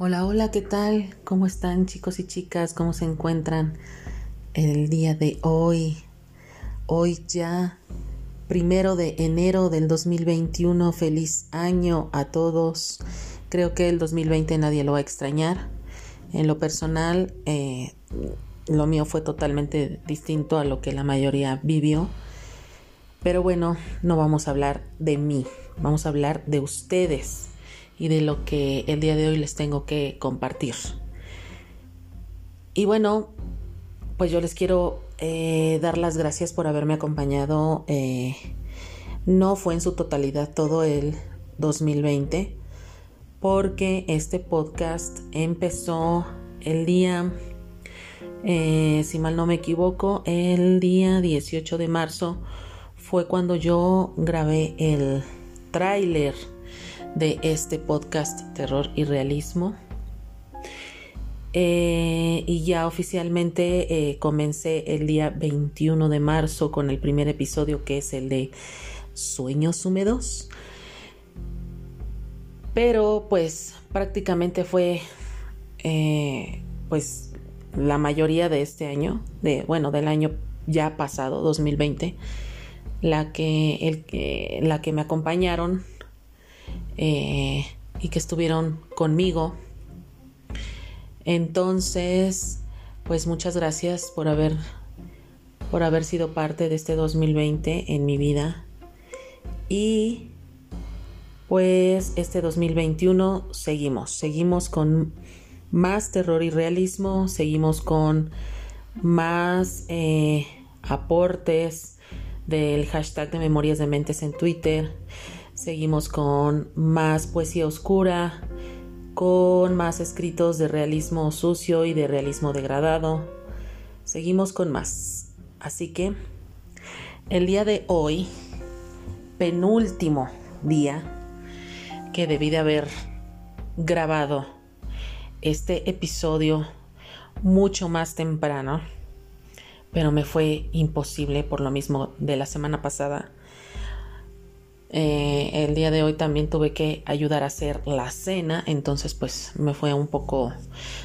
Hola, hola, ¿qué tal? ¿Cómo están chicos y chicas? ¿Cómo se encuentran el día de hoy? Hoy ya, primero de enero del 2021, feliz año a todos. Creo que el 2020 nadie lo va a extrañar. En lo personal, eh, lo mío fue totalmente distinto a lo que la mayoría vivió. Pero bueno, no vamos a hablar de mí, vamos a hablar de ustedes y de lo que el día de hoy les tengo que compartir. Y bueno, pues yo les quiero eh, dar las gracias por haberme acompañado. Eh, no fue en su totalidad todo el 2020, porque este podcast empezó el día, eh, si mal no me equivoco, el día 18 de marzo fue cuando yo grabé el tráiler de este podcast Terror y Realismo. Eh, y ya oficialmente eh, comencé el día 21 de marzo con el primer episodio que es el de Sueños Húmedos. Pero pues prácticamente fue eh, pues la mayoría de este año, de, bueno, del año ya pasado, 2020, la que, el, la que me acompañaron eh, y que estuvieron conmigo. Entonces, pues muchas gracias por haber por haber sido parte de este 2020 en mi vida. Y pues este 2021 seguimos, seguimos con más terror y realismo, seguimos con más eh, aportes del hashtag de memorias de mentes en Twitter, Seguimos con más poesía oscura, con más escritos de realismo sucio y de realismo degradado. Seguimos con más. Así que el día de hoy, penúltimo día que debí de haber grabado este episodio mucho más temprano, pero me fue imposible por lo mismo de la semana pasada eh, el día de hoy también tuve que ayudar a hacer la cena, entonces pues me fue un poco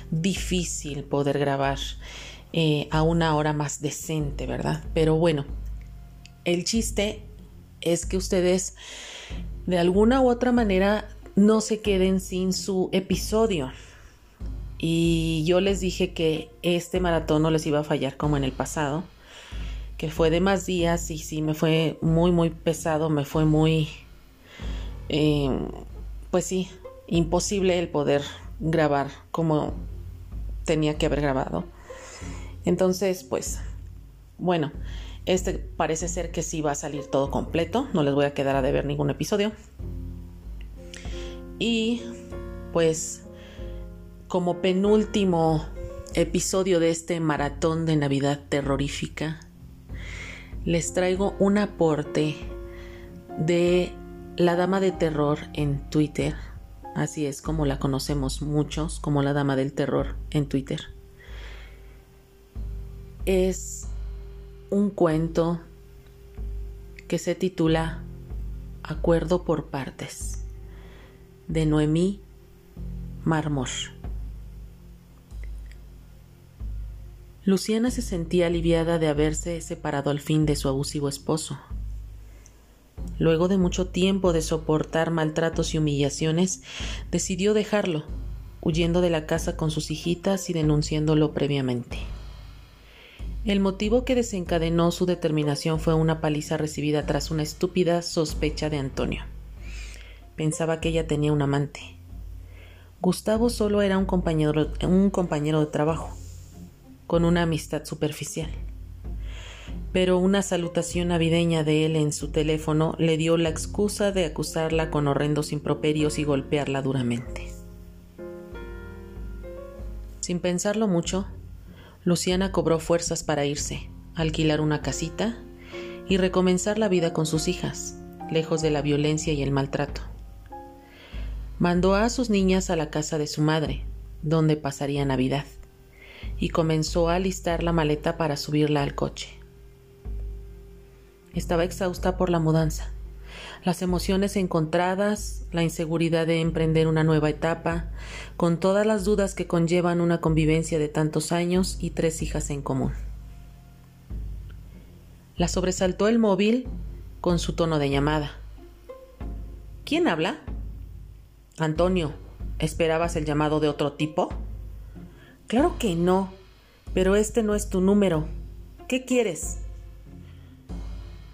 difícil poder grabar eh, a una hora más decente, ¿verdad? Pero bueno, el chiste es que ustedes de alguna u otra manera no se queden sin su episodio. Y yo les dije que este maratón no les iba a fallar como en el pasado que fue de más días y sí, me fue muy, muy pesado, me fue muy, eh, pues sí, imposible el poder grabar como tenía que haber grabado. Entonces, pues, bueno, este parece ser que sí va a salir todo completo, no les voy a quedar a deber ningún episodio. Y pues, como penúltimo episodio de este maratón de Navidad terrorífica, les traigo un aporte de la dama de terror en Twitter. Así es como la conocemos muchos, como la dama del terror en Twitter. Es un cuento que se titula Acuerdo por partes de Noemí Marmor. Luciana se sentía aliviada de haberse separado al fin de su abusivo esposo. Luego de mucho tiempo de soportar maltratos y humillaciones, decidió dejarlo, huyendo de la casa con sus hijitas y denunciándolo previamente. El motivo que desencadenó su determinación fue una paliza recibida tras una estúpida sospecha de Antonio. Pensaba que ella tenía un amante. Gustavo solo era un compañero, un compañero de trabajo con una amistad superficial. Pero una salutación navideña de él en su teléfono le dio la excusa de acusarla con horrendos improperios y golpearla duramente. Sin pensarlo mucho, Luciana cobró fuerzas para irse, alquilar una casita y recomenzar la vida con sus hijas, lejos de la violencia y el maltrato. Mandó a sus niñas a la casa de su madre, donde pasaría Navidad y comenzó a alistar la maleta para subirla al coche. Estaba exhausta por la mudanza, las emociones encontradas, la inseguridad de emprender una nueva etapa, con todas las dudas que conllevan una convivencia de tantos años y tres hijas en común. La sobresaltó el móvil con su tono de llamada. ¿Quién habla? Antonio, ¿esperabas el llamado de otro tipo? Claro que no, pero este no es tu número. ¿Qué quieres?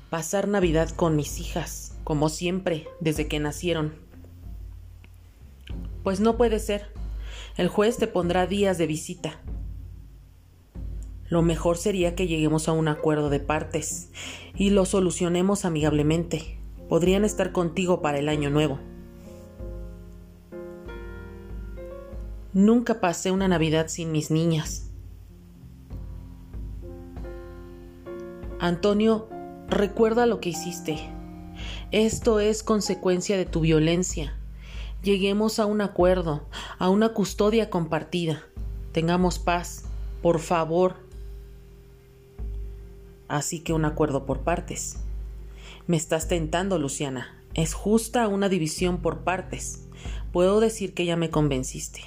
Pasar Navidad con mis hijas, como siempre, desde que nacieron. Pues no puede ser. El juez te pondrá días de visita. Lo mejor sería que lleguemos a un acuerdo de partes y lo solucionemos amigablemente. Podrían estar contigo para el año nuevo. Nunca pasé una Navidad sin mis niñas. Antonio, recuerda lo que hiciste. Esto es consecuencia de tu violencia. Lleguemos a un acuerdo, a una custodia compartida. Tengamos paz, por favor así que un acuerdo por partes. Me estás tentando, Luciana. Es justa una división por partes. Puedo decir que ya me convenciste.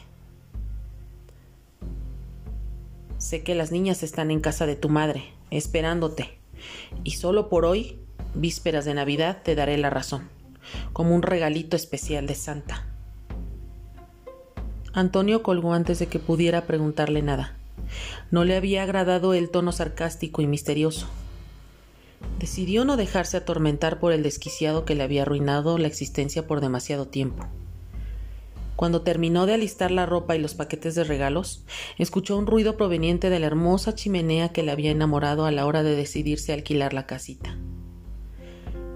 Sé que las niñas están en casa de tu madre, esperándote, y solo por hoy, vísperas de Navidad, te daré la razón, como un regalito especial de Santa. Antonio colgó antes de que pudiera preguntarle nada. No le había agradado el tono sarcástico y misterioso. Decidió no dejarse atormentar por el desquiciado que le había arruinado la existencia por demasiado tiempo. Cuando terminó de alistar la ropa y los paquetes de regalos, escuchó un ruido proveniente de la hermosa chimenea que le había enamorado a la hora de decidirse a alquilar la casita.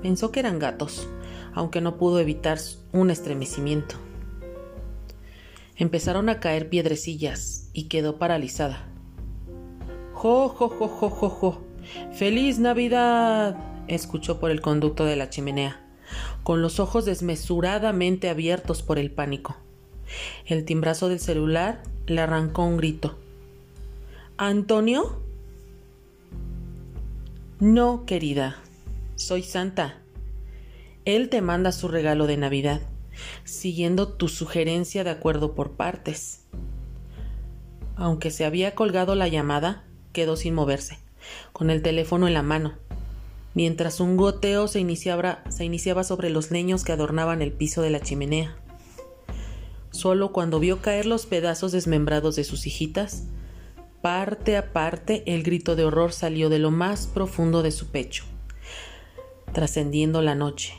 Pensó que eran gatos, aunque no pudo evitar un estremecimiento. Empezaron a caer piedrecillas y quedó paralizada. ¡Jo, jo, jo, jo, jo, jo! ¡Feliz Navidad! escuchó por el conducto de la chimenea, con los ojos desmesuradamente abiertos por el pánico. El timbrazo del celular le arrancó un grito. ¿Antonio? No, querida. Soy Santa. Él te manda su regalo de Navidad siguiendo tu sugerencia de acuerdo por partes. Aunque se había colgado la llamada, quedó sin moverse, con el teléfono en la mano, mientras un goteo se iniciaba, se iniciaba sobre los leños que adornaban el piso de la chimenea. Solo cuando vio caer los pedazos desmembrados de sus hijitas, parte a parte el grito de horror salió de lo más profundo de su pecho, trascendiendo la noche,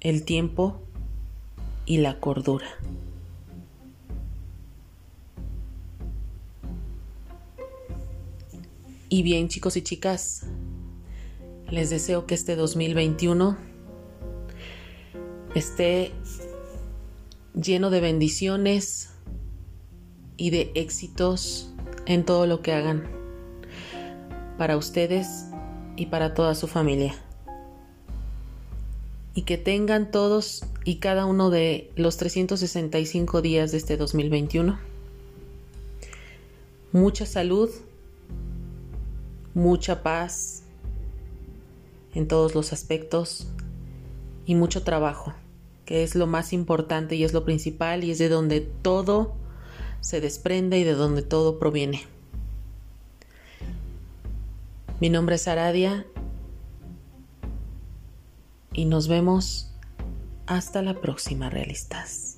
el tiempo y la cordura. Y bien chicos y chicas, les deseo que este 2021 esté lleno de bendiciones y de éxitos en todo lo que hagan para ustedes y para toda su familia. Y que tengan todos y cada uno de los 365 días de este 2021 mucha salud, mucha paz en todos los aspectos y mucho trabajo, que es lo más importante y es lo principal y es de donde todo se desprende y de donde todo proviene. Mi nombre es Aradia y nos vemos hasta la próxima, realistas.